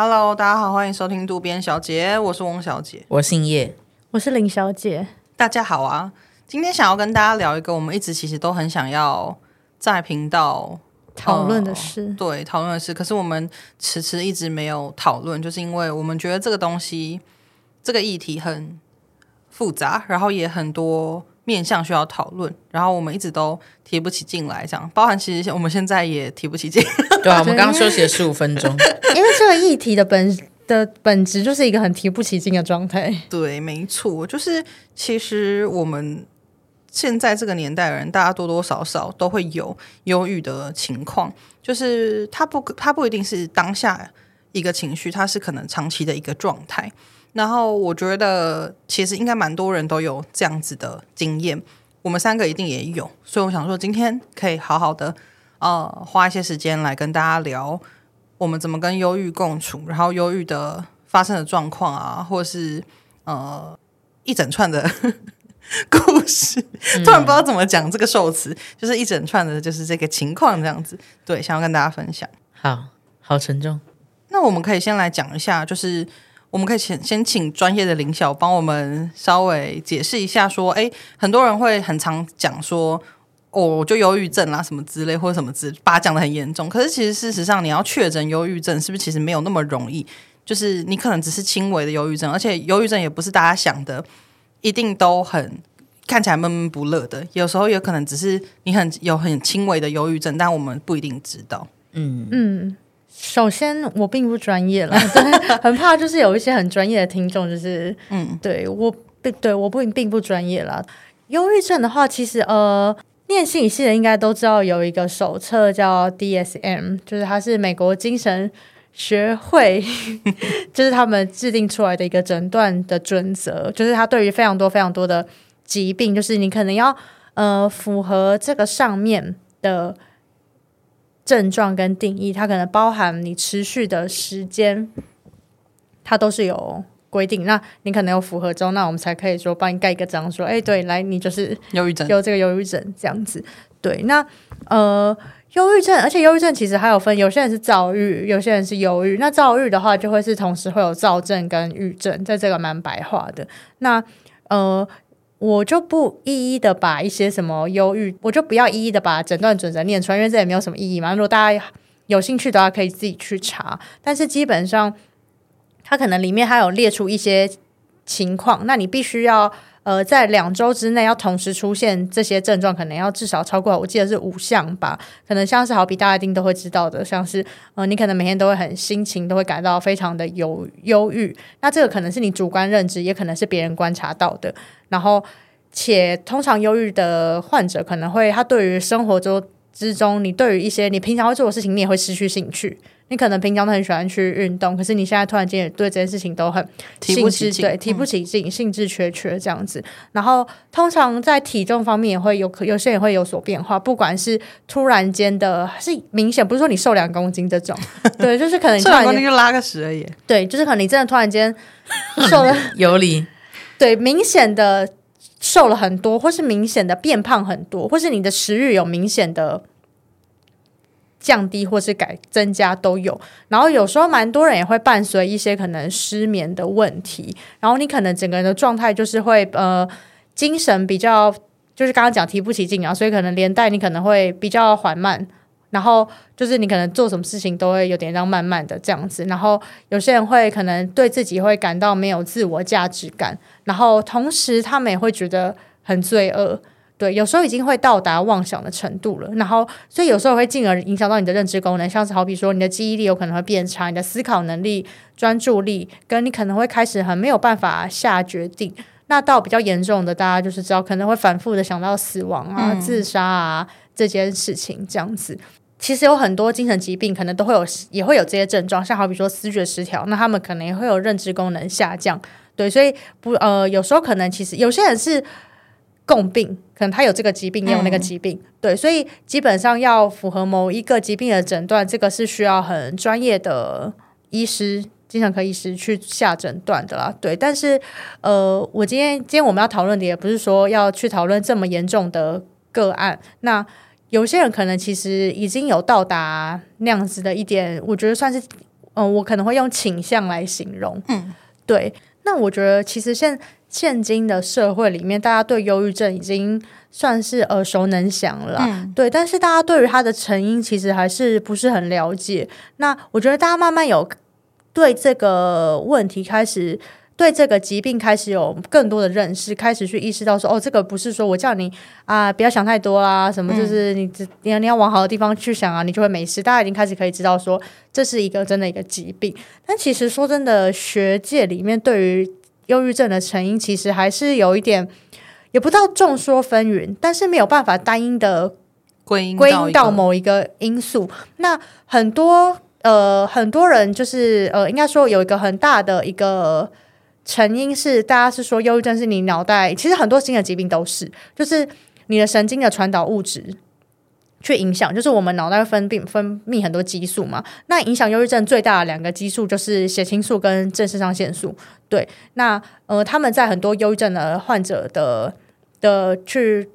Hello，大家好，欢迎收听渡边小姐，我是翁小姐，我姓叶，我是林小姐。大家好啊，今天想要跟大家聊一个我们一直其实都很想要在频道讨论的事，呃、对，讨论的事，可是我们迟迟一直没有讨论，就是因为我们觉得这个东西，这个议题很复杂，然后也很多。面向需要讨论，然后我们一直都提不起劲来，这样包含其实我们现在也提不起劲。对啊，我们刚刚休息了十五分钟，因为这个议题的本的本质就是一个很提不起劲的状态。对，没错，就是其实我们现在这个年代的人，大家多多少少都会有忧郁的情况，就是他不他不一定是当下一个情绪，他是可能长期的一个状态。然后我觉得，其实应该蛮多人都有这样子的经验，我们三个一定也有，所以我想说，今天可以好好的，呃，花一些时间来跟大家聊，我们怎么跟忧郁共处，然后忧郁的发生的状况啊，或是呃一整串的 故事，突然不知道怎么讲这个受词，就是一整串的，就是这个情况这样子，对，想要跟大家分享。好好沉重，那我们可以先来讲一下，就是。我们可以先先请专业的林小帮我们稍微解释一下，说，哎，很多人会很常讲说，哦，我就忧郁症啦，什么之类，或者什么之，把它讲的很严重。可是其实事实上，你要确诊忧郁症，是不是其实没有那么容易？就是你可能只是轻微的忧郁症，而且忧郁症也不是大家想的，一定都很看起来闷闷不乐的。有时候有可能只是你很有很轻微的忧郁症，但我们不一定知道。嗯嗯。首先，我并不专业了，对，很怕就是有一些很专业的听众，就是嗯，对我并对我不并不专业了。忧郁症的话，其实呃，念心理系的应该都知道有一个手册叫 DSM，就是它是美国精神学会，就是他们制定出来的一个诊断的准则，就是它对于非常多非常多的疾病，就是你可能要呃符合这个上面的。症状跟定义，它可能包含你持续的时间，它都是有规定。那你可能有符合之后，那我们才可以说帮你盖一个章，说，哎、欸，对，来，你就是忧郁症，有这个忧郁症这样子。对，那呃，忧郁症，而且忧郁症其实还有分，有些人是躁郁，有些人是忧郁。那躁郁的话，就会是同时会有躁症跟郁症，在这个蛮白话的。那呃。我就不一一的把一些什么忧郁，我就不要一一的把诊断准则念出来，因为这也没有什么意义嘛。如果大家有兴趣的话，可以自己去查。但是基本上，它可能里面还有列出一些情况，那你必须要呃在两周之内要同时出现这些症状，可能要至少超过，我记得是五项吧。可能像是好比大家一定都会知道的，像是呃你可能每天都会很心情都会感到非常的忧忧郁，那这个可能是你主观认知，也可能是别人观察到的。然后，且通常忧郁的患者可能会，他对于生活中之中，你对于一些你平常会做的事情，你也会失去兴趣。你可能平常都很喜欢去运动，可是你现在突然间也对这件事情都很提不起劲，对，提不起劲，嗯、兴致缺缺这样子。然后，通常在体重方面也会有，有些也会有所变化，不管是突然间的，是明显不是说你瘦两公斤这种，对，就是可能瘦两公斤就拉个屎而已。对，就是可能你真的突然间瘦了 有理。对，明显的瘦了很多，或是明显的变胖很多，或是你的食欲有明显的降低，或是改增加都有。然后有时候蛮多人也会伴随一些可能失眠的问题，然后你可能整个人的状态就是会呃精神比较，就是刚刚讲提不起劲啊，所以可能连带你可能会比较缓慢。然后就是你可能做什么事情都会有点让慢慢的这样子，然后有些人会可能对自己会感到没有自我价值感，然后同时他们也会觉得很罪恶，对，有时候已经会到达妄想的程度了，然后所以有时候会进而影响到你的认知功能，像是好比说你的记忆力有可能会变差，你的思考能力、专注力，跟你可能会开始很没有办法下决定，那到比较严重的，大家就是知道可能会反复的想到死亡啊、嗯、自杀啊这件事情这样子。其实有很多精神疾病，可能都会有，也会有这些症状，像好比说思觉失调，那他们可能也会有认知功能下降，对，所以不呃，有时候可能其实有些人是共病，可能他有这个疾病，也有那个疾病，嗯、对，所以基本上要符合某一个疾病的诊断，这个是需要很专业的医师、精神科医师去下诊断的啦，对。但是呃，我今天今天我们要讨论的也不是说要去讨论这么严重的个案，那。有些人可能其实已经有到达那样子的一点，我觉得算是嗯、呃，我可能会用倾向来形容。嗯，对。那我觉得其实现现今的社会里面，大家对忧郁症已经算是耳熟能详了。嗯，对。但是大家对于它的成因，其实还是不是很了解。那我觉得大家慢慢有对这个问题开始。对这个疾病开始有更多的认识，开始去意识到说，哦，这个不是说我叫你啊，不要想太多啦，什么就是你你要你要往好的地方去想啊，你就会没事。大家已经开始可以知道说，这是一个真的一个疾病。但其实说真的，学界里面对于忧郁症的成因，其实还是有一点，也不知道众说纷纭，但是没有办法单一的归因归因到某一个因素。那很多呃很多人就是呃，应该说有一个很大的一个。成因是大家是说忧郁症是你脑袋，其实很多新的疾病都是，就是你的神经的传导物质去影响，就是我们脑袋分泌分泌很多激素嘛。那影响忧郁症最大的两个激素就是血清素跟正肾上腺素。对，那呃他们在很多忧郁症的患者的的去。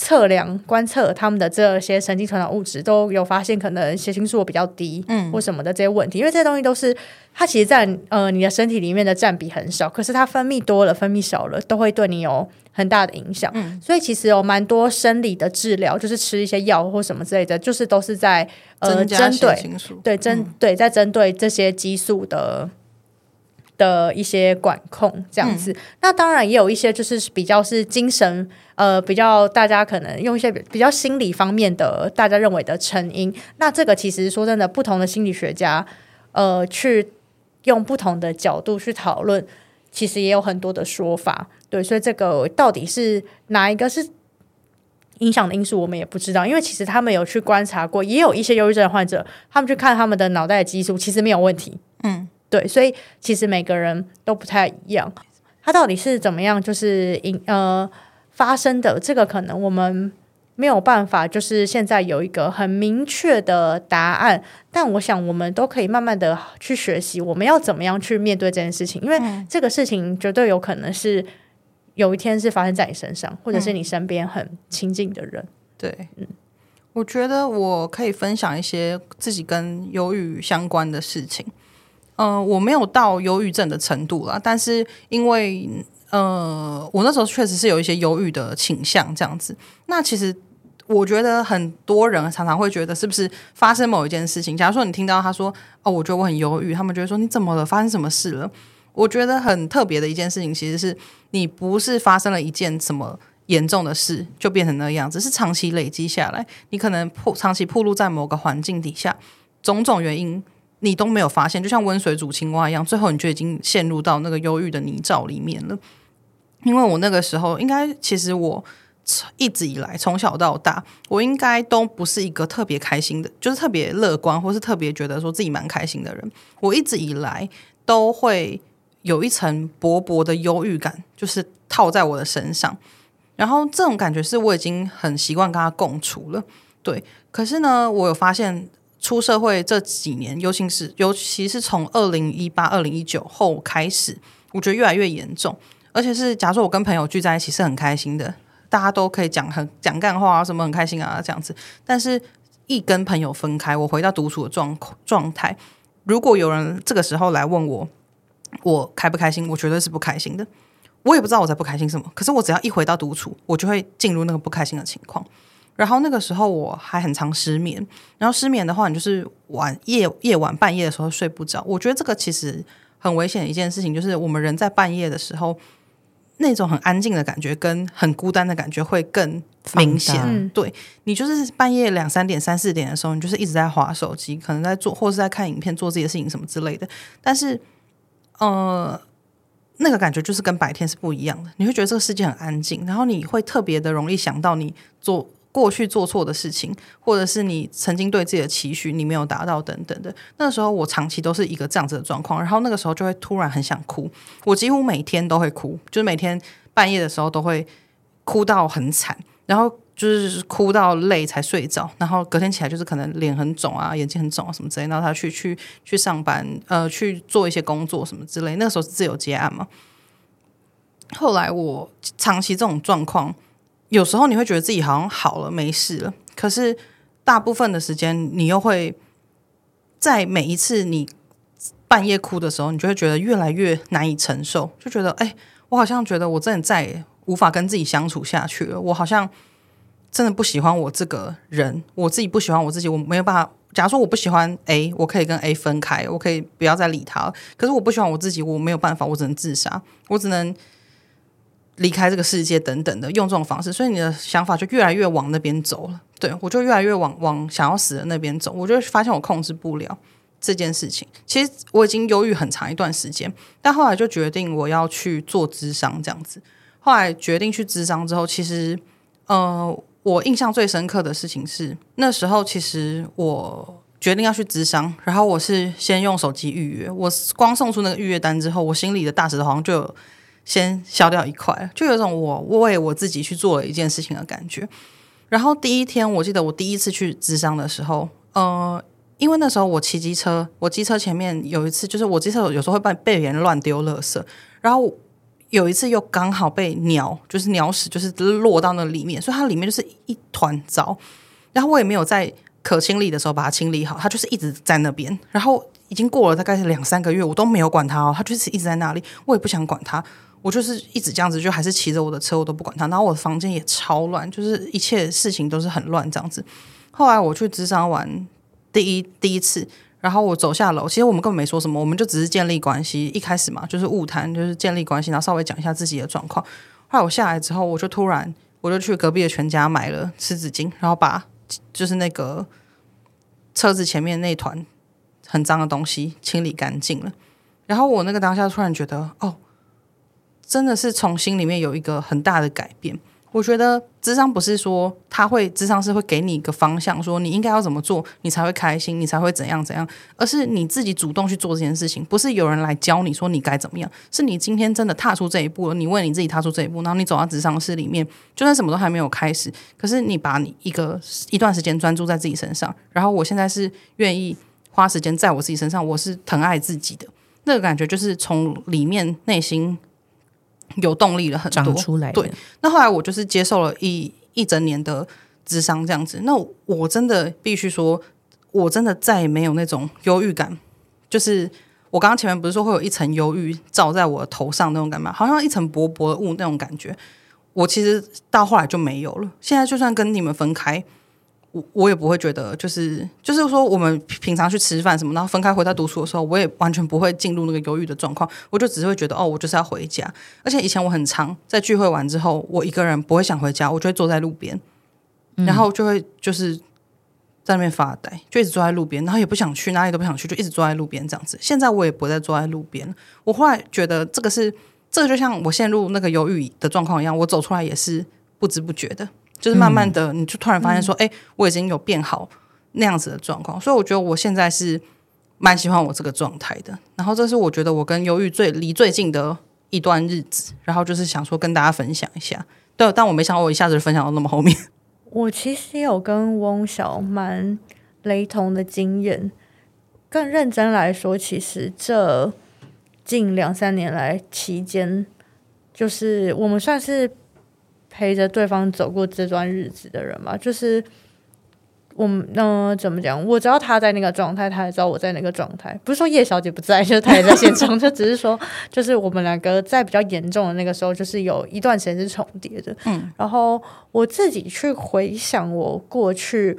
测量、观测他们的这些神经传导物质，都有发现可能血清素比较低，嗯，或什么的这些问题。因为这些东西都是它其实在呃你的身体里面的占比很少，可是它分泌多了、分泌少了，都会对你有很大的影响。嗯，所以其实有蛮多生理的治疗，就是吃一些药或什么之类的，就是都是在呃针对对针、嗯、对在针对这些激素的。的一些管控这样子，嗯、那当然也有一些就是比较是精神，呃，比较大家可能用一些比较心理方面的大家认为的成因。那这个其实说真的，不同的心理学家，呃，去用不同的角度去讨论，其实也有很多的说法。对，所以这个到底是哪一个是影响的因素，我们也不知道。因为其实他们有去观察过，也有一些忧郁症患者，他们去看他们的脑袋的激素，其实没有问题。嗯。对，所以其实每个人都不太一样，它到底是怎么样，就是因呃发生的，这个可能我们没有办法，就是现在有一个很明确的答案。但我想，我们都可以慢慢的去学习，我们要怎么样去面对这件事情，因为这个事情绝对有可能是有一天是发生在你身上，或者是你身边很亲近的人。对，嗯，我觉得我可以分享一些自己跟忧郁相关的事情。嗯、呃，我没有到忧郁症的程度啦，但是因为呃，我那时候确实是有一些忧郁的倾向这样子。那其实我觉得很多人常常会觉得，是不是发生某一件事情？假如说你听到他说：“哦，我觉得我很忧郁。”他们觉得说：“你怎么了？发生什么事了？”我觉得很特别的一件事情，其实是你不是发生了一件什么严重的事就变成那样，只是长期累积下来，你可能铺长期暴露在某个环境底下，种种原因。你都没有发现，就像温水煮青蛙一样，最后你就已经陷入到那个忧郁的泥沼里面了。因为我那个时候，应该其实我一直以来从小到大，我应该都不是一个特别开心的，就是特别乐观，或是特别觉得说自己蛮开心的人。我一直以来都会有一层薄薄的忧郁感，就是套在我的身上。然后这种感觉是我已经很习惯跟他共处了。对，可是呢，我有发现。出社会这几年，尤其是尤其是从二零一八、二零一九后开始，我觉得越来越严重。而且是，假如说我跟朋友聚在一起是很开心的，大家都可以讲很讲干话啊，什么很开心啊这样子。但是，一跟朋友分开，我回到独处的状状态，如果有人这个时候来问我，我开不开心？我绝对是不开心的。我也不知道我在不开心什么，可是我只要一回到独处，我就会进入那个不开心的情况。然后那个时候我还很常失眠，然后失眠的话，你就是晚夜夜晚半夜的时候睡不着。我觉得这个其实很危险的一件事情，就是我们人在半夜的时候，那种很安静的感觉跟很孤单的感觉会更明显。对，你就是半夜两三点、三四点的时候，你就是一直在划手机，可能在做或是在看影片、做自己的事情什么之类的。但是，呃，那个感觉就是跟白天是不一样的。你会觉得这个世界很安静，然后你会特别的容易想到你做。过去做错的事情，或者是你曾经对自己的期许你没有达到等等的，那时候我长期都是一个这样子的状况，然后那个时候就会突然很想哭，我几乎每天都会哭，就是每天半夜的时候都会哭到很惨，然后就是哭到累才睡着，然后隔天起来就是可能脸很肿啊，眼睛很肿啊什么之类，然后他去去去上班，呃，去做一些工作什么之类，那个时候是自由接案嘛，后来我长期这种状况。有时候你会觉得自己好像好了，没事了，可是大部分的时间你又会在每一次你半夜哭的时候，你就会觉得越来越难以承受，就觉得哎，我好像觉得我真的再也无法跟自己相处下去了。我好像真的不喜欢我这个人，我自己不喜欢我自己，我没有办法。假如说我不喜欢 A，我可以跟 A 分开，我可以不要再理他。可是我不喜欢我自己，我没有办法，我只能自杀，我只能离开这个世界等等的，用这种方式。所以你的想法就越来越往那边走了。对，我就越来越往往想要死的那边走。我就发现我控制不了这件事情。其实我已经忧郁很长一段时间，但后来就决定我要去做咨商这样子。后来决定去咨商之后，其实呃。我印象最深刻的事情是，那时候其实我决定要去咨商，然后我是先用手机预约。我光送出那个预约单之后，我心里的大石头好像就先消掉一块，就有种我为我自己去做了一件事情的感觉。然后第一天，我记得我第一次去咨商的时候，呃，因为那时候我骑机车，我机车前面有一次，就是我机车有时候会被被别人乱丢垃圾，然后。有一次又刚好被鸟，就是鸟屎，就是落到那里面，所以它里面就是一团糟。然后我也没有在可清理的时候把它清理好，它就是一直在那边。然后已经过了大概是两三个月，我都没有管它哦，它就是一直在那里。我也不想管它，我就是一直这样子，就还是骑着我的车，我都不管它。然后我的房间也超乱，就是一切事情都是很乱这样子。后来我去咨商完第一第一次。然后我走下楼，其实我们根本没说什么，我们就只是建立关系。一开始嘛，就是误谈，就是建立关系，然后稍微讲一下自己的状况。后来我下来之后，我就突然，我就去隔壁的全家买了湿纸巾，然后把就是那个车子前面那团很脏的东西清理干净了。然后我那个当下突然觉得，哦，真的是从心里面有一个很大的改变。我觉得智商不是说他会智商是会给你一个方向，说你应该要怎么做，你才会开心，你才会怎样怎样，而是你自己主动去做这件事情，不是有人来教你说你该怎么样，是你今天真的踏出这一步了，你为你自己踏出这一步，然后你走到智商室里面，就算什么都还没有开始，可是你把你一个一段时间专注在自己身上，然后我现在是愿意花时间在我自己身上，我是疼爱自己的，那个感觉就是从里面内心。有动力了很多，出来对。那后来我就是接受了一一整年的智商这样子。那我真的必须说，我真的再也没有那种忧郁感。就是我刚刚前面不是说会有一层忧郁罩在我的头上那种感觉？好像一层薄薄的雾那种感觉。我其实到后来就没有了。现在就算跟你们分开。我我也不会觉得，就是就是说，我们平常去吃饭什么，然后分开回到读书的时候，我也完全不会进入那个忧郁的状况。我就只是会觉得，哦，我就是要回家。而且以前我很常在聚会完之后，我一个人不会想回家，我就会坐在路边，然后就会就是在那边发呆，就一直坐在路边，然后也不想去哪里都不想去，就一直坐在路边这样子。现在我也不再坐在路边。我后来觉得这个是，这个就像我陷入那个忧郁的状况一样，我走出来也是不知不觉的。就是慢慢的，你就突然发现说，哎、嗯欸，我已经有变好那样子的状况，所以我觉得我现在是蛮喜欢我这个状态的。然后这是我觉得我跟忧郁最离最近的一段日子，然后就是想说跟大家分享一下。对，但我没想到我一下子就分享到那么后面。我其实也有跟翁小蛮雷同的经验。更认真来说，其实这近两三年来期间，就是我们算是。陪着对方走过这段日子的人嘛，就是我们嗯、呃，怎么讲？我知道他在那个状态，他也知道我在那个状态。不是说叶小姐不在，就是他也在现场，就只是说，就是我们两个在比较严重的那个时候，就是有一段时间是重叠的。嗯，然后我自己去回想我过去，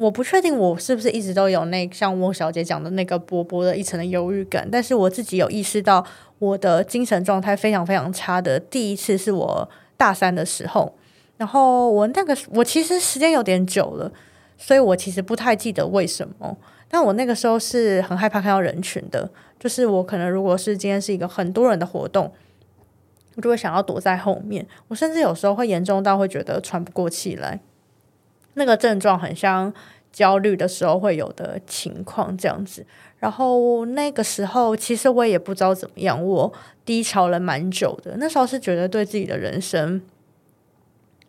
我不确定我是不是一直都有那像翁小姐讲的那个薄薄的一层的忧郁感，但是我自己有意识到。我的精神状态非常非常差的第一次是我大三的时候，然后我那个我其实时间有点久了，所以我其实不太记得为什么。但我那个时候是很害怕看到人群的，就是我可能如果是今天是一个很多人的活动，我就会想要躲在后面。我甚至有时候会严重到会觉得喘不过气来，那个症状很像焦虑的时候会有的情况这样子。然后那个时候，其实我也不知道怎么样，我低潮了蛮久的。那时候是觉得对自己的人生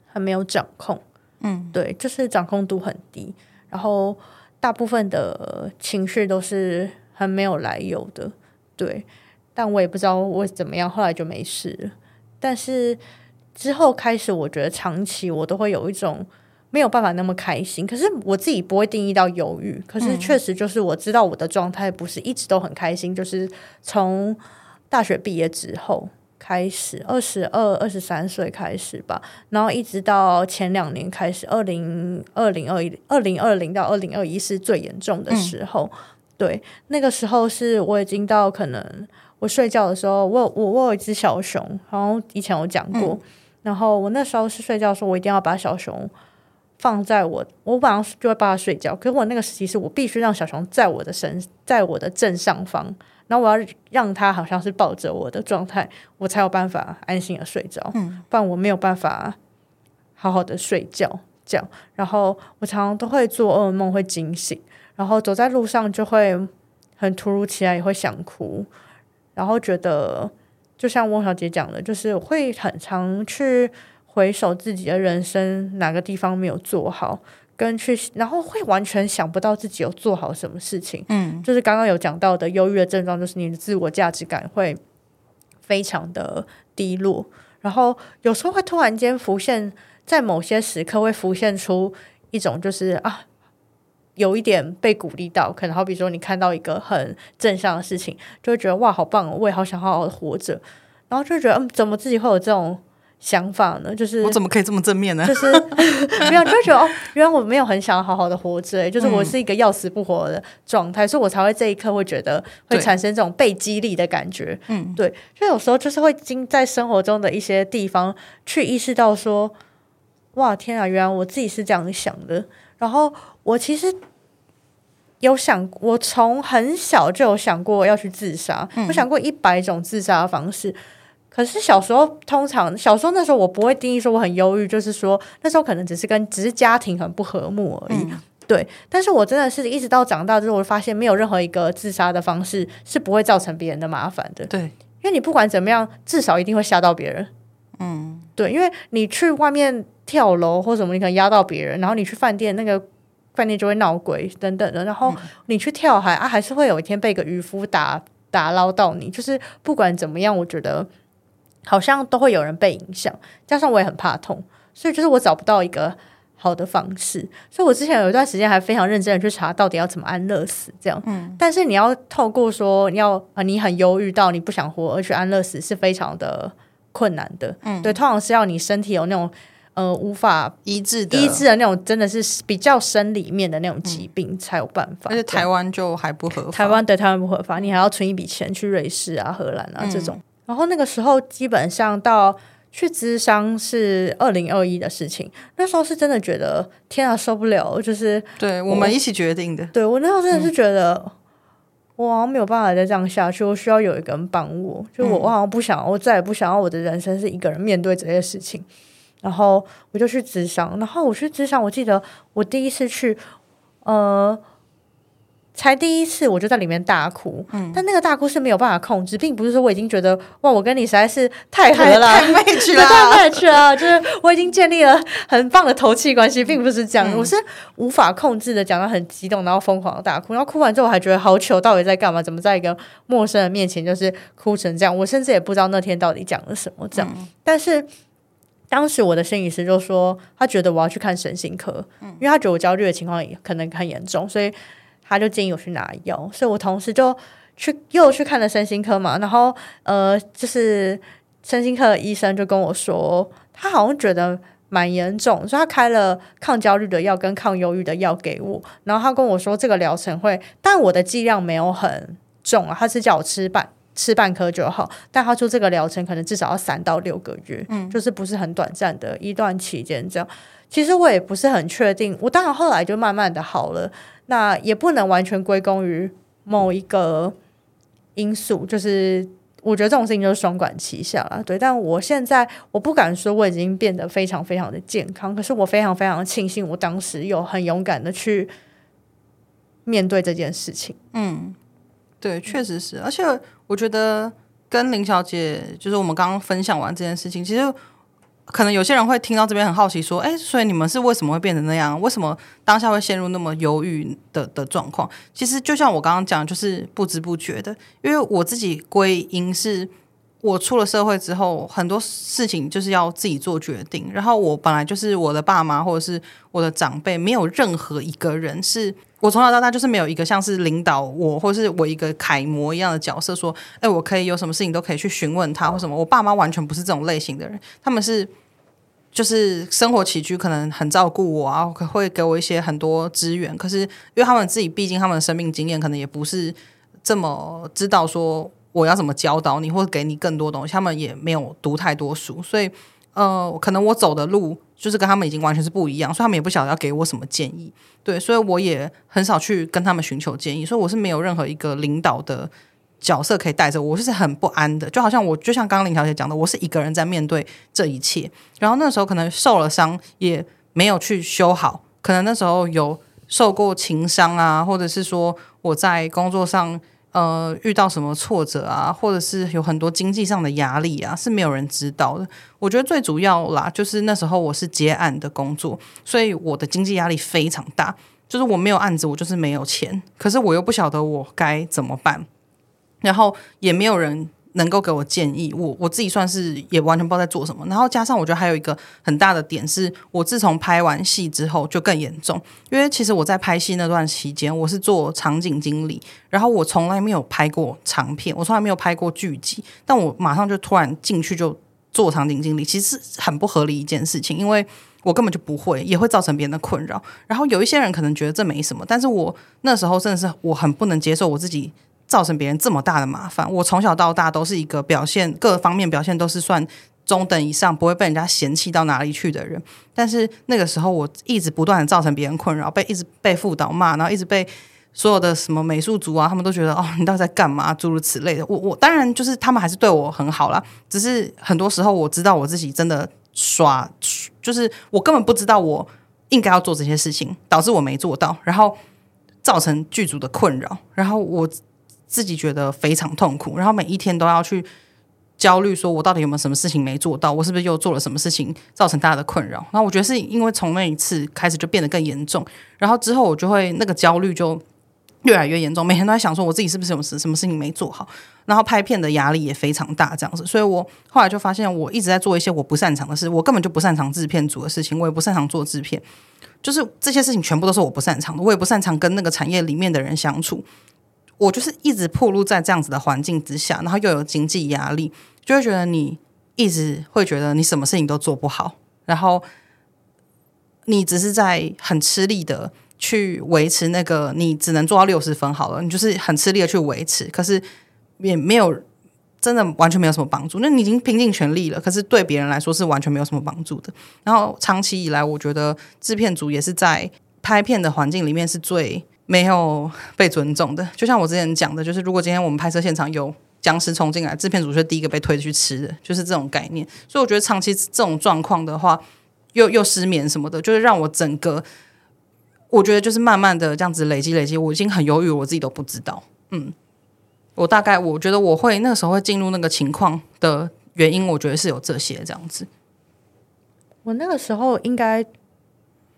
很没有掌控，嗯，对，就是掌控度很低。然后大部分的情绪都是很没有来由的，对。但我也不知道我怎么样，后来就没事了。但是之后开始，我觉得长期我都会有一种没有办法那么开心。可是我自己不会定义到忧郁，可是确实就是我知道我的状态不是一直都很开心，就是从大学毕业之后。开始二十二、二十三岁开始吧，然后一直到前两年开始，二零二零二一、二零二零到二零二一是最严重的时候。嗯、对，那个时候是我已经到可能我睡觉的时候，我我我有一只小熊，然后以前我讲过，嗯、然后我那时候是睡觉的时候，我一定要把小熊放在我，我晚上就会抱它睡觉。可是我那个时期是我必须让小熊在我的身，在我的正上方。然后我要让它好像是抱着我的状态，我才有办法安心的睡着。嗯，不然我没有办法好好的睡觉。这样，然后我常常都会做噩梦，会惊醒，然后走在路上就会很突如其来，也会想哭，然后觉得就像翁小姐讲的，就是会很常去回首自己的人生哪个地方没有做好。跟去，然后会完全想不到自己有做好什么事情，嗯，就是刚刚有讲到的忧郁的症状，就是你的自我价值感会非常的低落，然后有时候会突然间浮现，在某些时刻会浮现出一种就是啊，有一点被鼓励到，可能好比说你看到一个很正向的事情，就会觉得哇，好棒哦，我也好想好好的活着，然后就觉得嗯，怎么自己会有这种。想法呢？就是我怎么可以这么正面呢？就是 没有，就觉得哦，原来我没有很想好好的活着，就是我是一个要死不活的状态，嗯、所以我才会这一刻会觉得会产生这种被激励的感觉。嗯，对，所以有时候就是会经在生活中的一些地方去意识到说，哇，天啊，原来我自己是这样想的。然后我其实有想，我从很小就有想过要去自杀，嗯、我想过一百种自杀的方式。可是小时候，通常小时候那时候我不会定义说我很忧郁，就是说那时候可能只是跟只是家庭很不和睦而已。嗯、对，但是我真的是一直到长大之后，我发现没有任何一个自杀的方式是不会造成别人的麻烦的。对，因为你不管怎么样，至少一定会吓到别人。嗯，对，因为你去外面跳楼或什么，你可能压到别人，然后你去饭店，那个饭店就会闹鬼等等的，然后你去跳海啊，还是会有一天被一个渔夫打打捞到你。就是不管怎么样，我觉得。好像都会有人被影响，加上我也很怕痛，所以就是我找不到一个好的方式。所以我之前有一段时间还非常认真的去查到底要怎么安乐死，这样。嗯。但是你要透过说你要啊，你很忧郁到你不想活而去安乐死，是非常的困难的。嗯。对，通常是要你身体有那种呃无法医治的医治的那种，真的是比较生理面的那种疾病才有办法。而且台湾就还不合法。台湾对台湾不合法，你还要存一笔钱去瑞士啊、荷兰啊这种。嗯然后那个时候，基本上到去咨商是二零二一的事情。那时候是真的觉得天啊，受不了！就是对我们一起决定的。对我那时候真的是觉得，嗯、我好像没有办法再这样下去，我需要有一个人帮我。就我，我好像不想，我再也不想要我的人生是一个人面对这些事情。然后我就去咨商。然后我去咨商，我记得我第一次去，呃。才第一次我就在里面大哭，嗯，但那个大哭是没有办法控制，并不是说我已经觉得哇，我跟你实在是太合了，太 match 了，太 match 了，就是我已经建立了很棒的投气关系，并不是这样，嗯、我是无法控制的讲到很激动，然后疯狂的大哭，然后哭完之后我还觉得好糗，到底在干嘛？怎么在一个陌生人面前就是哭成这样？我甚至也不知道那天到底讲了什么这样。嗯、但是当时我的心理师就说，他觉得我要去看神心科，嗯，因为他觉得我焦虑的情况也可能很严重，所以。他就建议我去拿药，所以我同时就去又去看了身心科嘛，然后呃，就是身心科的医生就跟我说，他好像觉得蛮严重，所以他开了抗焦虑的药跟抗忧郁的药给我，然后他跟我说这个疗程会，但我的剂量没有很重啊，他是叫我吃半吃半颗就好，但他说这个疗程可能至少要三到六个月，嗯，就是不是很短暂的一段期间这样。其实我也不是很确定，我当然后来就慢慢的好了。那也不能完全归功于某一个因素，就是我觉得这种事情就是双管齐下了，对。但我现在我不敢说我已经变得非常非常的健康，可是我非常非常庆幸我当时有很勇敢的去面对这件事情。嗯，对，确实是。而且我觉得跟林小姐，就是我们刚刚分享完这件事情，其实。可能有些人会听到这边很好奇，说：“哎，所以你们是为什么会变成那样？为什么当下会陷入那么忧郁的的状况？”其实就像我刚刚讲，就是不知不觉的。因为我自己归因是，我出了社会之后，很多事情就是要自己做决定。然后我本来就是我的爸妈或者是我的长辈，没有任何一个人是我从小到大就是没有一个像是领导我或是我一个楷模一样的角色，说，哎，我可以有什么事情都可以去询问他或什么。我爸妈完全不是这种类型的人，他们是就是生活起居可能很照顾我啊，会给我一些很多资源。可是因为他们自己毕竟他们的生命经验可能也不是这么知道说。我要怎么教导你，或者给你更多东西？他们也没有读太多书，所以呃，可能我走的路就是跟他们已经完全是不一样，所以他们也不晓得要给我什么建议。对，所以我也很少去跟他们寻求建议，所以我是没有任何一个领导的角色可以带着我，就是很不安的。就好像我，就像刚刚林小姐讲的，我是一个人在面对这一切。然后那时候可能受了伤，也没有去修好，可能那时候有受过情伤啊，或者是说我在工作上。呃，遇到什么挫折啊，或者是有很多经济上的压力啊，是没有人知道的。我觉得最主要啦，就是那时候我是接案的工作，所以我的经济压力非常大。就是我没有案子，我就是没有钱，可是我又不晓得我该怎么办，然后也没有人。能够给我建议，我我自己算是也完全不知道在做什么。然后加上我觉得还有一个很大的点是，我自从拍完戏之后就更严重。因为其实我在拍戏那段期间，我是做场景经理，然后我从来没有拍过长片，我从来没有拍过剧集，但我马上就突然进去就做场景经理，其实是很不合理一件事情，因为我根本就不会，也会造成别人的困扰。然后有一些人可能觉得这没什么，但是我那时候真的是我很不能接受我自己。造成别人这么大的麻烦，我从小到大都是一个表现各方面表现都是算中等以上，不会被人家嫌弃到哪里去的人。但是那个时候，我一直不断的造成别人困扰，被一直被辅导骂，然后一直被所有的什么美术组啊，他们都觉得哦，你到底在干嘛？诸如此类的。我我当然就是他们还是对我很好啦，只是很多时候我知道我自己真的耍，就是我根本不知道我应该要做这些事情，导致我没做到，然后造成剧组的困扰，然后我。自己觉得非常痛苦，然后每一天都要去焦虑，说我到底有没有什么事情没做到？我是不是又做了什么事情造成大家的困扰？然后我觉得是因为从那一次开始就变得更严重，然后之后我就会那个焦虑就越来越严重，每天都在想说我自己是不是有什什么事情没做好？然后拍片的压力也非常大，这样子，所以我后来就发现我一直在做一些我不擅长的事，我根本就不擅长制片组的事情，我也不擅长做制片，就是这些事情全部都是我不擅长的，我也不擅长跟那个产业里面的人相处。我就是一直暴露在这样子的环境之下，然后又有经济压力，就会觉得你一直会觉得你什么事情都做不好，然后你只是在很吃力的去维持那个你只能做到六十分好了，你就是很吃力的去维持，可是也没有真的完全没有什么帮助。那你已经拼尽全力了，可是对别人来说是完全没有什么帮助的。然后长期以来，我觉得制片组也是在拍片的环境里面是最。没有被尊重的，就像我之前讲的，就是如果今天我们拍摄现场有僵尸冲进来，制片组是第一个被推去吃的，就是这种概念。所以我觉得长期这种状况的话，又又失眠什么的，就是让我整个，我觉得就是慢慢的这样子累积累积，我已经很犹豫，我自己都不知道。嗯，我大概我觉得我会那个时候会进入那个情况的原因，我觉得是有这些这样子。我那个时候应该。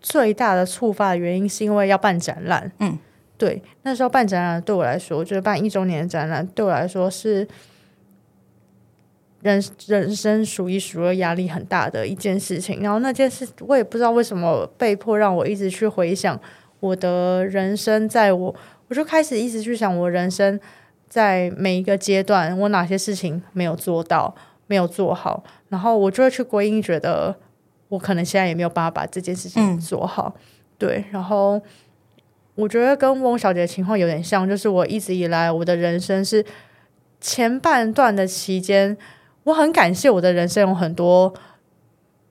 最大的触发的原因是因为要办展览，嗯，对，那时候办展览对我来说，就是办一周年的展览，对我来说是人人生数一数二压力很大的一件事情。然后那件事，我也不知道为什么被迫让我一直去回想我的人生，在我我就开始一直去想我人生在每一个阶段，我哪些事情没有做到，没有做好，然后我就会去归因，觉得。我可能现在也没有办法把这件事情做好，嗯、对。然后我觉得跟翁小姐的情况有点像，就是我一直以来我的人生是前半段的期间，我很感谢我的人生有很多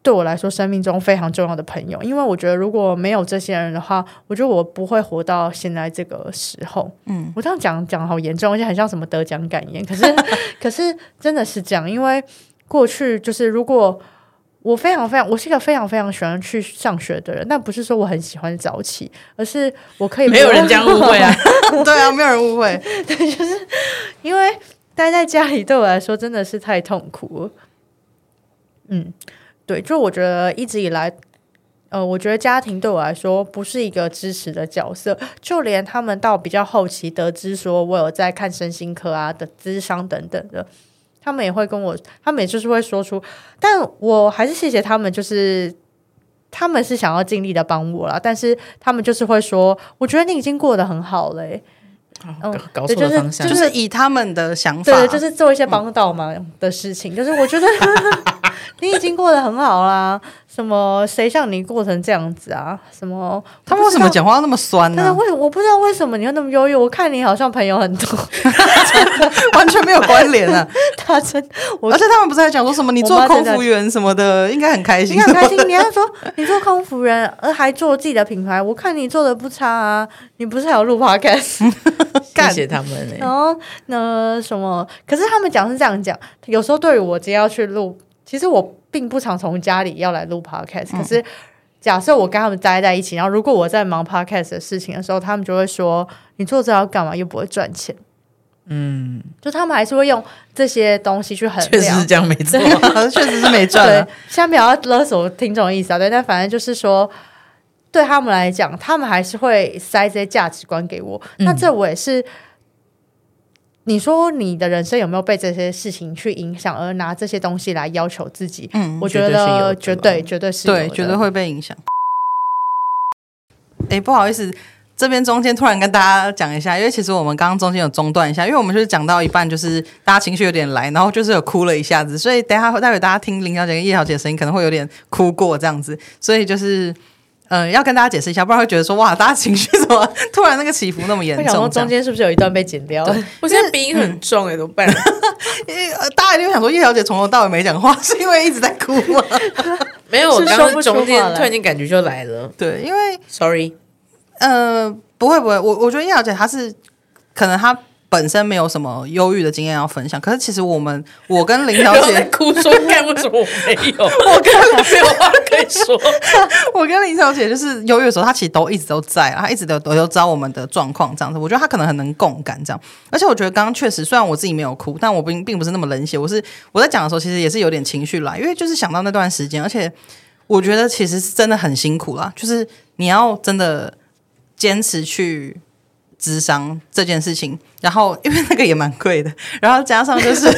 对我来说生命中非常重要的朋友，因为我觉得如果没有这些人的话，我觉得我不会活到现在这个时候。嗯，我这样讲讲好严重，而且很像什么得奖感言。可是，可是真的是这样，因为过去就是如果。我非常非常，我是一个非常非常喜欢去上学的人，但不是说我很喜欢早起，而是我可以没有人这样误会啊，对啊，没有人误会，对，就是因为待在家里对我来说真的是太痛苦了。嗯，对，就我觉得一直以来，呃，我觉得家庭对我来说不是一个支持的角色，就连他们到比较后期得知说我有在看身心科啊的智商等等的。他们也会跟我，他们也就是会说出，但我还是谢谢他们，就是他们是想要尽力的帮我啦，但是他们就是会说，我觉得你已经过得很好了、欸。嗯，搞错方向，就是以他们的想法，对，就是做一些帮倒忙的事情。就是我觉得 你已经过得很好啦，什么谁像你过成这样子啊？什么他们为什么讲话那么酸呢？为我不知道为什么你会那么忧郁。我看你好像朋友很多，完全没有关联啊！他真，而且他们不是还讲说什么你做空服员什么的，应该很开心，你很开心。你还说你做空服员，而还做自己的品牌，我看你做的不差啊。你不是还有录 podcast？谢谢他们、欸。然后那什么，可是他们讲是这样讲，有时候对于我直接要去录，其实我并不常从家里要来录 podcast、嗯。可是假设我跟他们待在一起，然后如果我在忙 podcast 的事情的时候，他们就会说：“你做这要干嘛？又不会赚钱。”嗯，就他们还是会用这些东西去衡量。确实是这样，没 错，确实是没赚。对，下面要勒索听众的意思啊，对，但反正就是说。对他们来讲，他们还是会塞这些价值观给我。嗯、那这我也是，你说你的人生有没有被这些事情去影响，而拿这些东西来要求自己？嗯，我觉得绝对绝对是对，绝对会被影响。哎，不好意思，这边中间突然跟大家讲一下，因为其实我们刚刚中间有中断一下，因为我们就是讲到一半，就是大家情绪有点来，然后就是有哭了一下子，所以等一下待会大家听林小姐跟叶小姐的声音，可能会有点哭过这样子，所以就是。嗯，要跟大家解释一下，不然会觉得说哇，大家情绪怎么突然那个起伏那么严重？想中间是不是有一段被剪掉？我现在鼻音很重哎，怎么办？因 为大家一定会想说叶小姐从头到尾没讲话，是因为一直在哭吗？没有，我刚刚中间突然间感觉就来了。对，因为 sorry，呃，不会不会，我我觉得叶小姐她是可能她。本身没有什么忧郁的经验要分享，可是其实我们，我跟林小姐 哭说，干为什么我没有？我跟没有话可以说。我跟林小姐就是忧郁的时候，她其实都一直都在啊，她一直都都知道我们的状况这样子。我觉得她可能很能共感这样，而且我觉得刚刚确实，虽然我自己没有哭，但我并并不是那么冷血。我是我在讲的时候，其实也是有点情绪来，因为就是想到那段时间，而且我觉得其实是真的很辛苦啦，就是你要真的坚持去。咨商这件事情，然后因为那个也蛮贵的，然后加上就是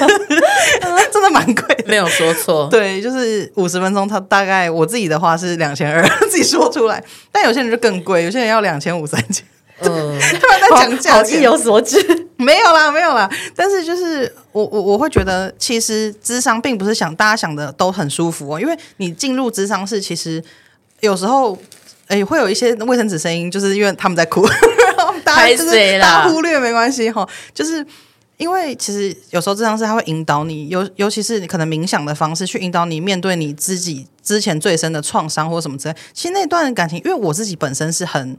真的蛮贵的，没有说错。对，就是五十分钟，他大概我自己的话是两千二，自己说出来。但有些人就更贵，有些人要两千五、三千。嗯，突然在讲价钱，意有所指。没有啦，没有啦。但是就是我我我会觉得，其实智商并不是想大家想的都很舒服哦，因为你进入智商室，其实有时候哎会有一些卫生纸声音，就是因为他们在哭。大家就是大忽略没关系哈，就是因为其实有时候咨商是他会引导你，尤尤其是你可能冥想的方式去引导你面对你自己之前最深的创伤或什么之类。其实那段感情，因为我自己本身是很。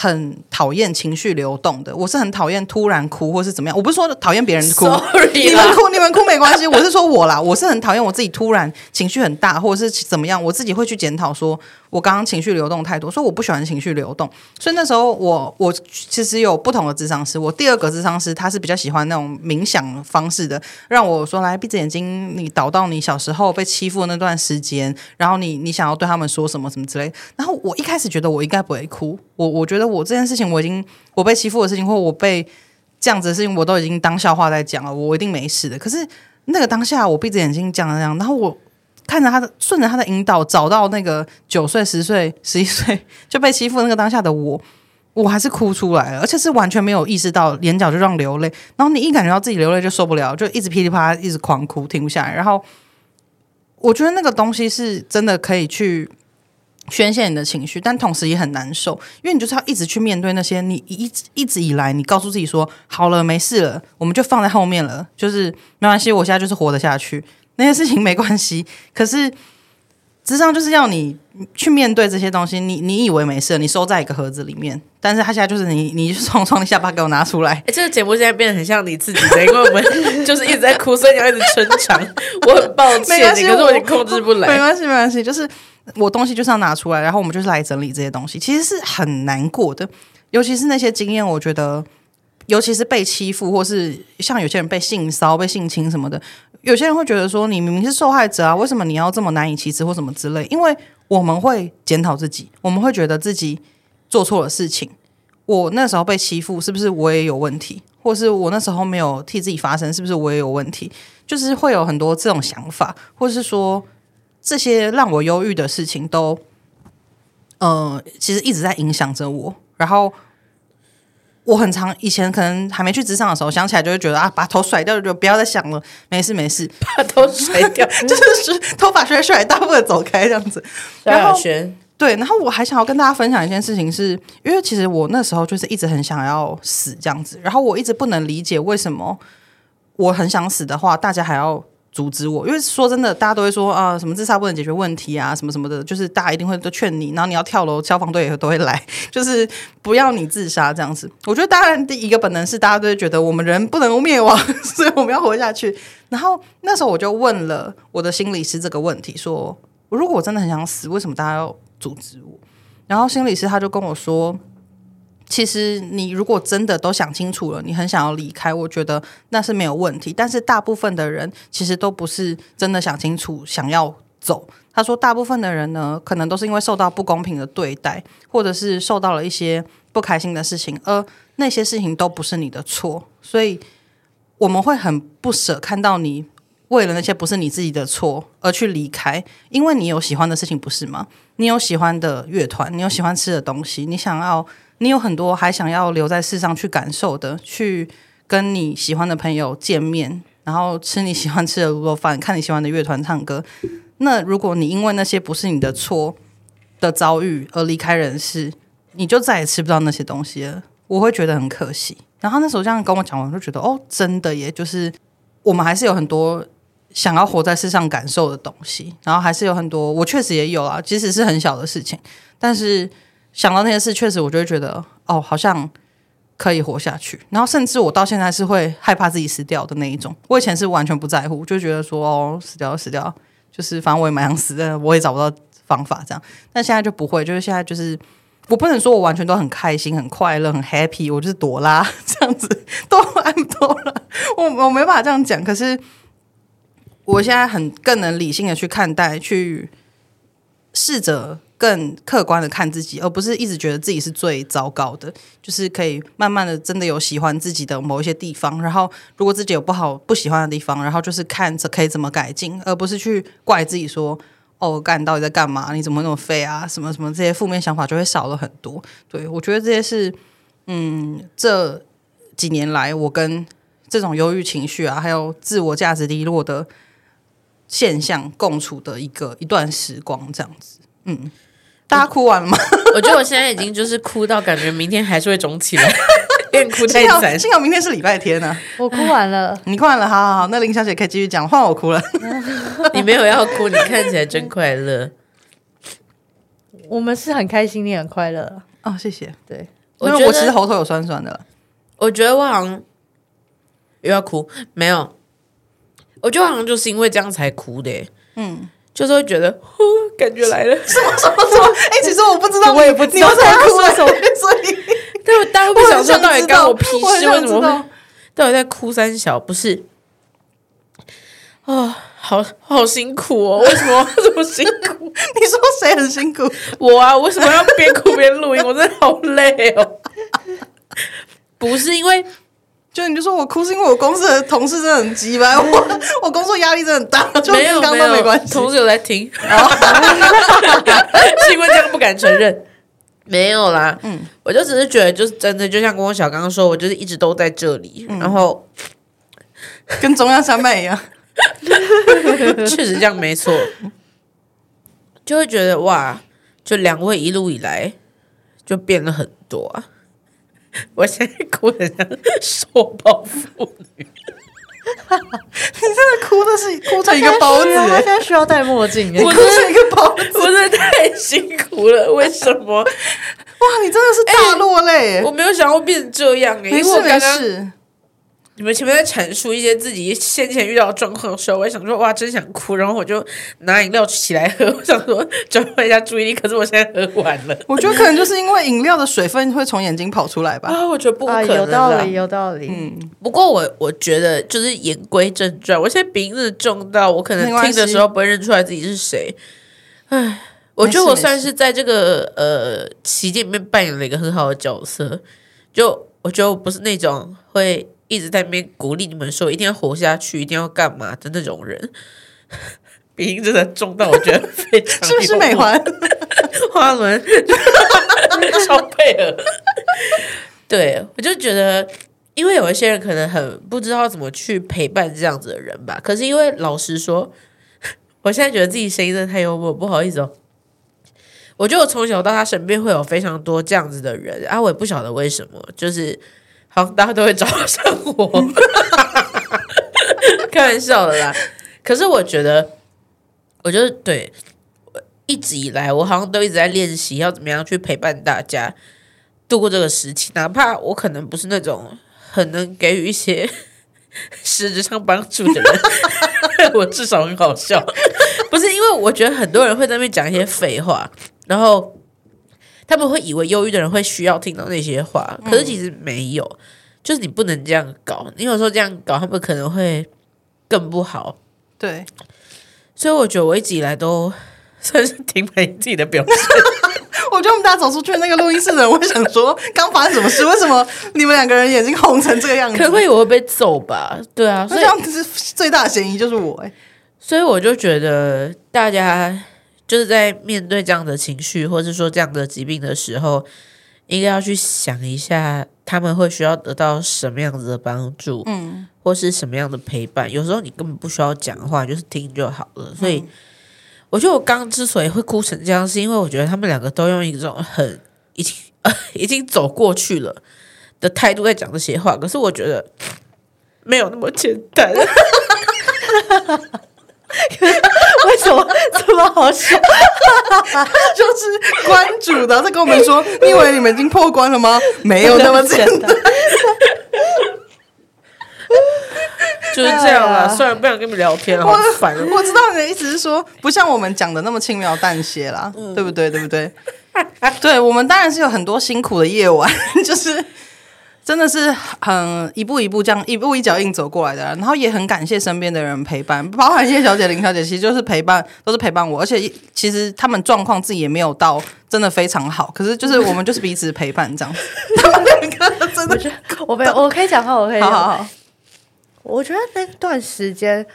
很讨厌情绪流动的，我是很讨厌突然哭或是怎么样。我不是说讨厌别人哭，Sorry 你们哭你们哭没关系。我是说我啦，我是很讨厌我自己突然情绪很大或者是怎么样，我自己会去检讨，说我刚刚情绪流动太多，所以我不喜欢情绪流动。所以那时候我我其实有不同的智商师，我第二个智商师他是比较喜欢那种冥想方式的，让我说来闭着眼睛，你倒到你小时候被欺负的那段时间，然后你你想要对他们说什么什么之类。然后我一开始觉得我应该不会哭，我我觉得。我这件事情，我已经我被欺负的事情，或我被这样子的事情，我都已经当笑话在讲了，我一定没事的。可是那个当下，我闭着眼睛讲了这样，然后我看着他的，顺着他的引导，找到那个九岁、十岁、十一岁就被欺负那个当下的我，我还是哭出来了，而且是完全没有意识到，眼角就这样流泪。然后你一感觉到自己流泪就受不了，就一直噼里啪啦一直狂哭，停不下来。然后我觉得那个东西是真的可以去。宣泄你的情绪，但同时也很难受，因为你就是要一直去面对那些你一直一直以来，你告诉自己说好了，没事了，我们就放在后面了，就是没关系，我现在就是活得下去，那些事情没关系。可是，实际上就是要你去面对这些东西，你你以为没事，你收在一个盒子里面，但是他现在就是你，你就从从你下巴给我拿出来。哎，这个节目现在变得很像你自己的，因为我们 就是一直在哭，所以你要一直撑场。我很抱歉，你可是我已经控制不来。没关系，没关系，就是。我东西就是要拿出来，然后我们就是来整理这些东西，其实是很难过的，尤其是那些经验，我觉得，尤其是被欺负，或是像有些人被性骚、被性侵什么的，有些人会觉得说，你明明是受害者啊，为什么你要这么难以启齿或什么之类？因为我们会检讨自己，我们会觉得自己做错了事情。我那时候被欺负，是不是我也有问题？或是我那时候没有替自己发声，是不是我也有问题？就是会有很多这种想法，或是说这些让我忧郁的事情都，呃，其实一直在影响着我。然后我很常以前可能还没去职场的时候，想起来就会觉得啊，把头甩掉，就不要再想了，没事没事，把头甩掉，就是头发甩甩，大步的走开这样子。然后对，然后我还想要跟大家分享一件事情是，是因为其实我那时候就是一直很想要死这样子，然后我一直不能理解为什么。我很想死的话，大家还要阻止我，因为说真的，大家都会说啊、什么自杀不能解决问题啊，什么什么的，就是大家一定会都劝你，然后你要跳楼，消防队也都会来，就是不要你自杀这样子。我觉得当然第一个本能是大家都会觉得我们人不能灭亡，所以我们要活下去。然后那时候我就问了我的心理师这个问题，说如果我真的很想死，为什么大家要阻止我？然后心理师他就跟我说。其实你如果真的都想清楚了，你很想要离开，我觉得那是没有问题。但是大部分的人其实都不是真的想清楚想要走。他说，大部分的人呢，可能都是因为受到不公平的对待，或者是受到了一些不开心的事情，而那些事情都不是你的错。所以我们会很不舍看到你为了那些不是你自己的错而去离开，因为你有喜欢的事情，不是吗？你有喜欢的乐团，你有喜欢吃的东西，你想要。你有很多还想要留在世上去感受的，去跟你喜欢的朋友见面，然后吃你喜欢吃的卤肉饭，看你喜欢的乐团唱歌。那如果你因为那些不是你的错的遭遇而离开人世，你就再也吃不到那些东西了。我会觉得很可惜。然后那时候这样跟我讲，我就觉得哦，真的耶，就是我们还是有很多想要活在世上感受的东西，然后还是有很多，我确实也有啊，即使是很小的事情，但是。想到那些事，确实我就会觉得，哦，好像可以活下去。然后甚至我到现在是会害怕自己死掉的那一种。我以前是完全不在乎，就觉得说，哦，死掉死掉，就是反正我也蛮想死的，我也找不到方法这样。但现在就不会，就是现在就是我不能说我完全都很开心、很快乐、很 happy，我就是朵拉 这样子，都安朵拉，我我没办法这样讲。可是我现在很更能理性的去看待，去试着。更客观的看自己，而不是一直觉得自己是最糟糕的。就是可以慢慢的真的有喜欢自己的某一些地方，然后如果自己有不好不喜欢的地方，然后就是看着可以怎么改进，而不是去怪自己说：“哦，干到底在干嘛？你怎么那么废啊？什么什么这些负面想法就会少了很多。”对，我觉得这些是嗯，这几年来我跟这种忧郁情绪啊，还有自我价值低落的现象共处的一个一段时光，这样子，嗯。大家哭完了吗？我觉得我现在已经就是哭到感觉明天还是会肿起来，有点哭太惨。幸好明天是礼拜天呢、啊。我哭完了，你哭完了，好好好。那林小姐可以继续讲，换我哭了。你没有要哭，你看起来真快乐。我们是很开心，你很快乐哦，谢谢。对，因为我其实喉头有酸酸的。我觉得我好像又要哭，没有。我觉得好像就是因为这样才哭的。嗯。就是会觉得，呼，感觉来了，什么什么什么？哎、欸，其实我不知道，我也不知道在哭什么，所以，但我，大家不想说，到底干我屁事？为什么会？到底在哭三小？不是，啊、哦，好好辛苦哦！为什么这么辛苦？你说谁很辛苦？我啊，为什么要边哭边录音？我真的好累哦。不是因为。就你就说我哭是因为我公司的同事真的很鸡掰，我我工作压力真的很大，就跟刚刚都没关系。同事有在听，是因为这样不敢承认。没有啦，嗯，我就只是觉得，就是真的，就像跟我小刚刚说，我就是一直都在这里，嗯、然后跟中央山脉一样，确实这样没错，就会觉得哇，就两位一路以来就变了很多啊。我现在哭的像受暴妇女，你真的哭的是哭成 一个包子，他现在需要戴墨镜，我哭成一个包子，我真的太辛苦了。为什么？哇，你真的是大落泪、欸！我没有想过变成这样、欸，因为我刚刚。你们前面在阐述一些自己先前遇到的状况的时候，我也想说哇，真想哭，然后我就拿饮料起来喝，我想说 转换一下注意力。可是我现在喝完了，我觉得可能就是因为饮料的水分会从眼睛跑出来吧。啊，我觉得不可能、啊，有道理，有道理。嗯，不过我我觉得就是言归正传，我现在鼻子重到我可能听的时候不会认出来自己是谁。唉，我觉得我算是在这个呃期间里面扮演了一个很好的角色，就。我我觉得我不是那种会一直在那边鼓励你们说一定要活下去，一定要干嘛的那种人。鼻音真的重到我觉得非常，是不是美环 花轮 超配合？对，我就觉得，因为有一些人可能很不知道怎么去陪伴这样子的人吧。可是因为老实说，我现在觉得自己声音真的太幽默，不好意思哦。我觉得我从小到大身边会有非常多这样子的人啊，我也不晓得为什么，就是好大家都会找上我，开玩笑的啦。可是我觉得。我觉得对，一直以来我好像都一直在练习要怎么样去陪伴大家度过这个时期，哪怕我可能不是那种很能给予一些 实质上帮助的人，我至少很好笑。不是因为我觉得很多人会在那边讲一些废话，然后他们会以为忧郁的人会需要听到那些话，可是其实没有，就是你不能这样搞，你有时候这样搞，他们可能会更不好。对。所以我觉得我一直以来都算是挺满意自己的表现。我觉得我们大家走出去那个录音室的人，我会想说，刚发生什么事？为什么你们两个人眼睛红成这个样子？可能会我会被揍吧？对啊，所以这样子最大的嫌疑就是我哎。所以我就觉得大家就是在面对这样的情绪，或者是说这样的疾病的时候，应该要去想一下，他们会需要得到什么样子的帮助，嗯，或是什么样的陪伴。有时候你根本不需要讲话，就是听就好了。所以，我觉得我刚刚之所以会哭成这样，是因为我觉得他们两个都用一种很已经呃已经走过去了的态度在讲这些话。可是我觉得没有那么简单。为什么这么好笑？就是关主的在跟我们说：“你以为你们已经破关了吗？没有那么简单。”就是这样啊。虽然不想跟你们聊天，好烦。我知道你的意思是说，不像我们讲的那么轻描淡写啦，嗯、对不对？对不对？对，我们当然是有很多辛苦的夜晚，就是。真的是很一步一步这样一步一脚印走过来的，然后也很感谢身边的人陪伴，包含叶小姐、林小姐，其实就是陪伴，都是陪伴我。而且其实他们状况自己也没有到真的非常好，可是就是我们就是彼此陪伴这样子。他们两个真的，我没有，我可以讲话，我可以 好，我觉得那段时间。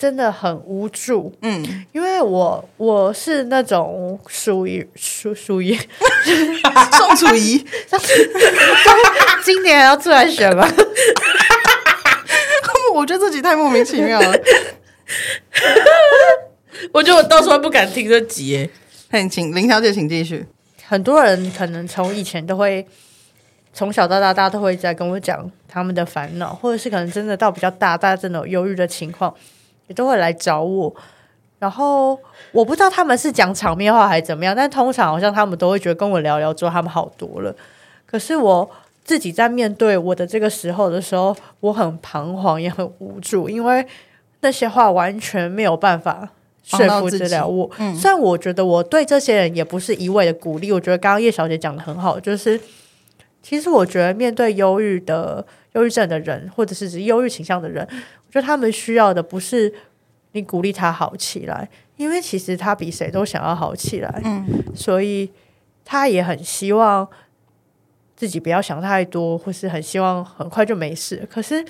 真的很无助，嗯，因为我我是那种属于属属于 宋楚瑜，今年要出来选吗？我觉得自己太莫名其妙了。我觉得我到时候不敢听这集。哎，请林小姐，请继续。很多人可能从以前都会从小到大，大家都会在跟我讲他们的烦恼，或者是可能真的到比较大，大家真的有忧郁的情况。也都会来找我，然后我不知道他们是讲场面话还是怎么样，但通常好像他们都会觉得跟我聊聊之后他们好多了。可是我自己在面对我的这个时候的时候，我很彷徨也很无助，因为那些话完全没有办法说服得了我。嗯，虽然我觉得我对这些人也不是一味的鼓励，我觉得刚刚叶小姐讲的很好，就是其实我觉得面对忧郁的忧郁症的人，或者是指忧郁倾向的人。就他们需要的不是你鼓励他好起来，因为其实他比谁都想要好起来，嗯，所以他也很希望自己不要想太多，或是很希望很快就没事。可是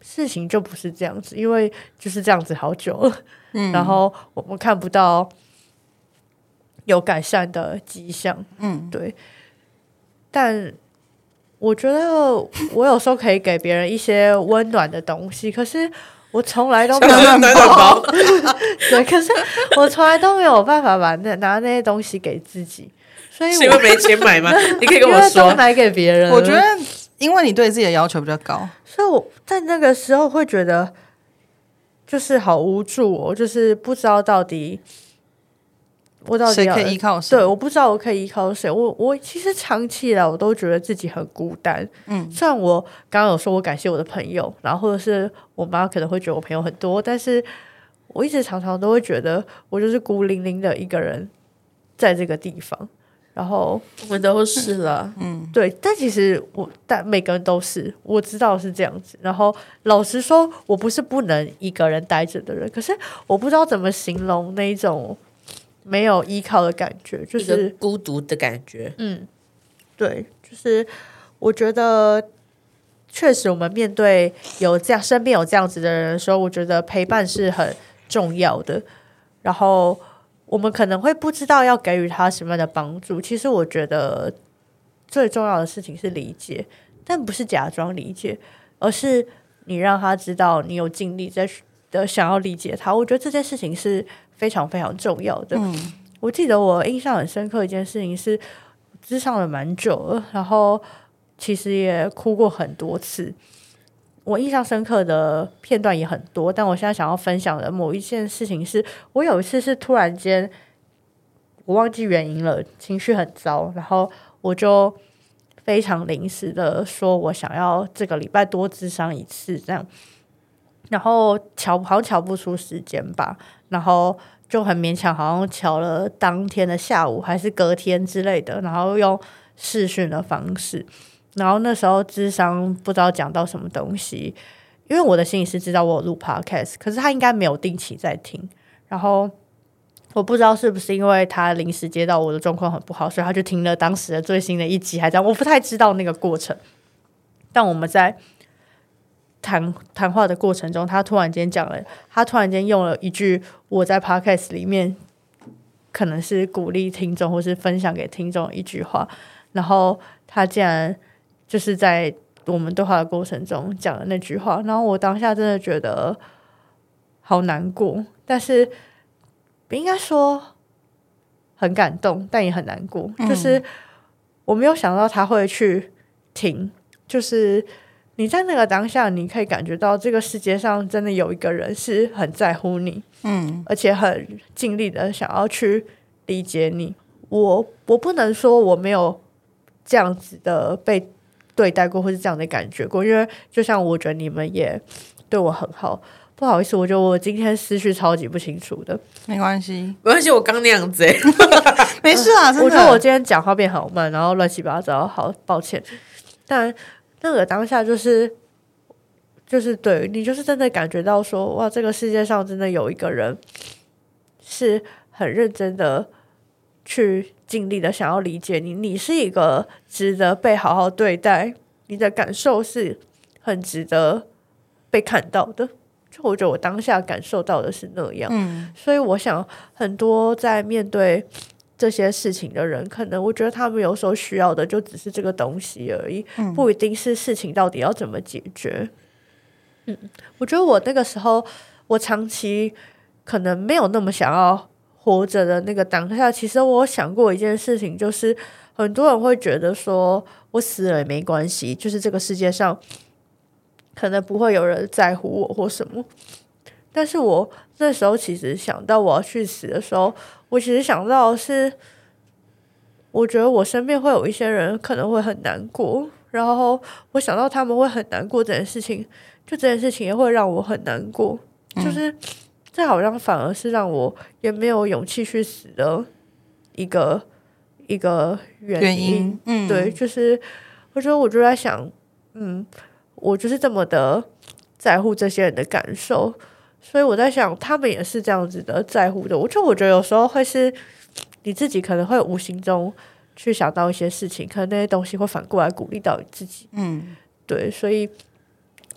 事情就不是这样子，因为就是这样子好久了，嗯，然后我们看不到有改善的迹象，嗯，对，但。我觉得我有时候可以给别人一些温暖的东西，可是我从来都没有暖暖包。对，可是我从来都没有办法把那拿那些东西给自己，所以我是因为没钱买吗？你可以跟我说，买给别人。我觉得，因为你对自己的要求比较高，所以我在那个时候会觉得就是好无助哦，就是不知道到底。我到底谁可以依靠谁？对，我不知道我可以依靠谁。我我其实长期以来我都觉得自己很孤单。嗯，虽然我刚刚有说我感谢我的朋友，然后或者是我妈可能会觉得我朋友很多，但是我一直常常都会觉得我就是孤零零的一个人在这个地方。然后我们都是了，嗯，对。但其实我但每个人都是我知道是这样子。然后老实说，我不是不能一个人待着的人，可是我不知道怎么形容那一种。没有依靠的感觉，就是孤独的感觉。嗯，对，就是我觉得确实，我们面对有这样身边有这样子的人的时候，我觉得陪伴是很重要的。然后我们可能会不知道要给予他什么样的帮助。其实我觉得最重要的事情是理解，但不是假装理解，而是你让他知道你有尽力在的想要理解他。我觉得这件事情是非常非常重要的。嗯，我记得我印象很深刻一件事情是，咨商了蛮久了，然后。其实也哭过很多次，我印象深刻的片段也很多。但我现在想要分享的某一件事情是，我有一次是突然间，我忘记原因了，情绪很糟，然后我就非常临时的说，我想要这个礼拜多咨商一次，这样，然后瞧好像瞧不出时间吧，然后就很勉强，好像瞧了当天的下午还是隔天之类的，然后用视讯的方式。然后那时候智商不知道讲到什么东西，因为我的心理师知道我有录 podcast，可是他应该没有定期在听。然后我不知道是不是因为他临时接到我的状况很不好，所以他就听了当时的最新的一集，还这样，我不太知道那个过程。但我们在谈谈话的过程中，他突然间讲了，他突然间用了一句我在 podcast 里面可能是鼓励听众或是分享给听众一句话，然后他竟然。就是在我们对话的过程中讲了那句话，然后我当下真的觉得好难过，但是应该说很感动，但也很难过。就是我没有想到他会去听，就是你在那个当下，你可以感觉到这个世界上真的有一个人是很在乎你，嗯，而且很尽力的想要去理解你。我我不能说我没有这样子的被。对待过或是这样的感觉过，因为就像我觉得你们也对我很好，不好意思，我觉得我今天思绪超级不清楚的，没关系，没关系，我刚那样子，没事啊，我觉得我今天讲话变好慢，然后乱七八糟，好抱歉，但那个当下就是就是对你就是真的感觉到说，哇，这个世界上真的有一个人是很认真的。去尽力的想要理解你，你是一个值得被好好对待，你的感受是很值得被看到的。就我觉得我当下感受到的是那样，嗯，所以我想很多在面对这些事情的人，可能我觉得他们有时候需要的就只是这个东西而已，嗯，不一定是事情到底要怎么解决。嗯，我觉得我那个时候，我长期可能没有那么想要。活着的那个当下，其实我想过一件事情，就是很多人会觉得说，我死了也没关系，就是这个世界上可能不会有人在乎我或什么。但是我那时候其实想到我要去死的时候，我其实想到的是，我觉得我身边会有一些人可能会很难过，然后我想到他们会很难过这件事情，就这件事情也会让我很难过，就是。嗯这好像反而是让我也没有勇气去死的一个一个原因。原因嗯，对，就是我觉得我就在想，嗯，我就是这么的在乎这些人的感受，所以我在想，他们也是这样子的在乎的。我就我觉得有时候会是你自己可能会无形中去想到一些事情，可能那些东西会反过来鼓励到你自己。嗯，对，所以。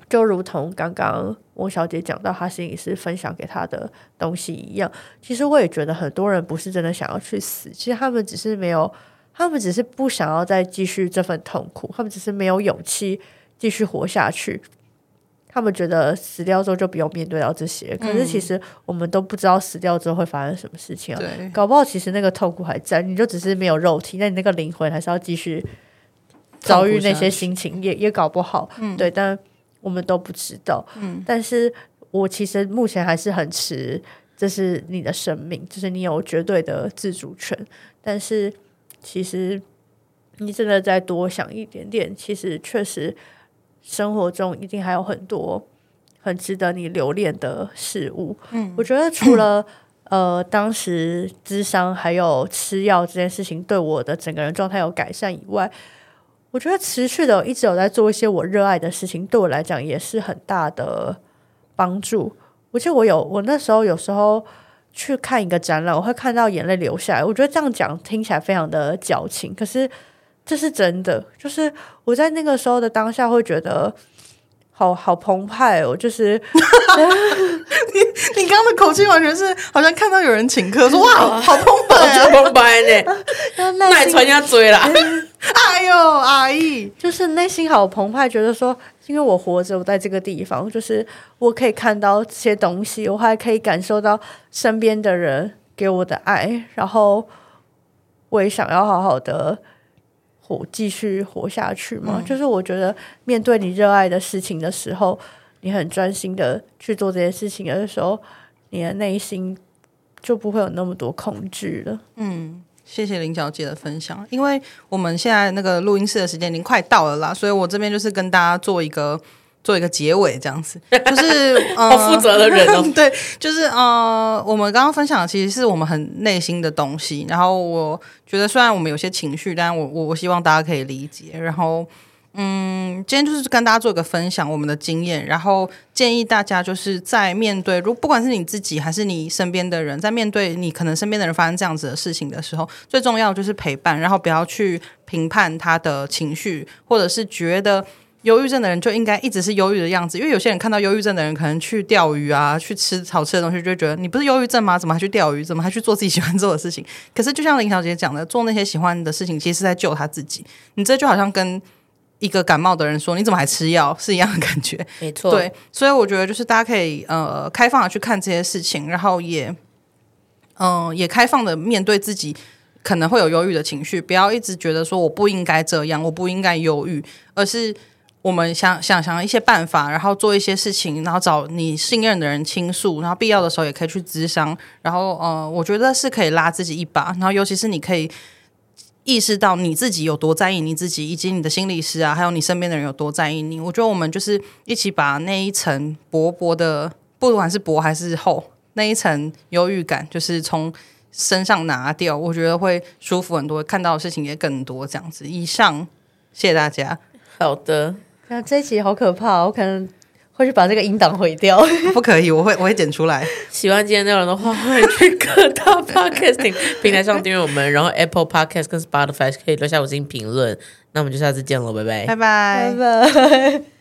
就如同刚刚翁小姐讲到，她心里是分享给她的东西一样。其实我也觉得很多人不是真的想要去死，其实他们只是没有，他们只是不想要再继续这份痛苦，他们只是没有勇气继续活下去。他们觉得死掉之后就不用面对到这些，可是其实我们都不知道死掉之后会发生什么事情啊。对，搞不好其实那个痛苦还在，你就只是没有肉体，那你那个灵魂还是要继续遭遇那些心情，也也搞不好。嗯，对，但。我们都不知道，嗯，但是我其实目前还是很持，这是你的生命，就是你有绝对的自主权。但是其实你真的再多想一点点，其实确实生活中一定还有很多很值得你留恋的事物。嗯，我觉得除了呃当时智商还有吃药这件事情对我的整个人状态有改善以外。我觉得持续的一直有在做一些我热爱的事情，对我来讲也是很大的帮助。我记得我有我那时候有时候去看一个展览，我会看到眼泪流下来。我觉得这样讲听起来非常的矫情，可是这是真的，就是我在那个时候的当下会觉得。好好澎湃哦！就是 你你刚刚的口气完全是好像看到有人请客，说哇，好澎湃啊，澎湃呢，那传人家追了。哎呦，阿姨，就是内心好澎湃，觉得说，因为我活着，我在这个地方，就是我可以看到这些东西，我还可以感受到身边的人给我的爱，然后我也想要好好的。我继续活下去吗？嗯、就是我觉得，面对你热爱的事情的时候，你很专心的去做这件事情的时候，你的内心就不会有那么多恐惧了。嗯，谢谢林小姐的分享。因为我们现在那个录音室的时间已经快到了啦，所以我这边就是跟大家做一个。做一个结尾，这样子 就是、呃、好负责的人哦。对，就是呃，我们刚刚分享的其实是我们很内心的东西。然后我觉得，虽然我们有些情绪，但我我我希望大家可以理解。然后，嗯，今天就是跟大家做一个分享我们的经验，然后建议大家就是在面对，如不管是你自己还是你身边的人，在面对你可能身边的人发生这样子的事情的时候，最重要就是陪伴，然后不要去评判他的情绪，或者是觉得。忧郁症的人就应该一直是忧郁的样子，因为有些人看到忧郁症的人可能去钓鱼啊，去吃好吃的东西，就觉得你不是忧郁症吗？怎么还去钓鱼？怎么还去做自己喜欢做的事情？可是就像林小姐讲的，做那些喜欢的事情，其实是在救他自己。你这就好像跟一个感冒的人说：“你怎么还吃药？”是一样的感觉。没错，对，所以我觉得就是大家可以呃开放的去看这些事情，然后也嗯、呃、也开放的面对自己可能会有忧郁的情绪，不要一直觉得说我不应该这样，我不应该忧郁，而是。我们想想想一些办法，然后做一些事情，然后找你信任的人倾诉，然后必要的时候也可以去咨商。然后，呃，我觉得是可以拉自己一把。然后，尤其是你可以意识到你自己有多在意你自己，以及你的心理师啊，还有你身边的人有多在意你。我觉得我们就是一起把那一层薄薄的，不管是薄还是厚，那一层忧郁感，就是从身上拿掉，我觉得会舒服很多，看到的事情也更多。这样子，以上，谢谢大家。好的。那这一集好可怕，我可能会去把这个音档毁掉。不可以，我会我会剪出来。喜欢今天内容的话，欢迎去各大 Podcasting 平台上订阅我们，然后 Apple Podcast 跟 Spotify 可以留下五星评论。那我们就下次见了，拜拜，拜拜，拜拜。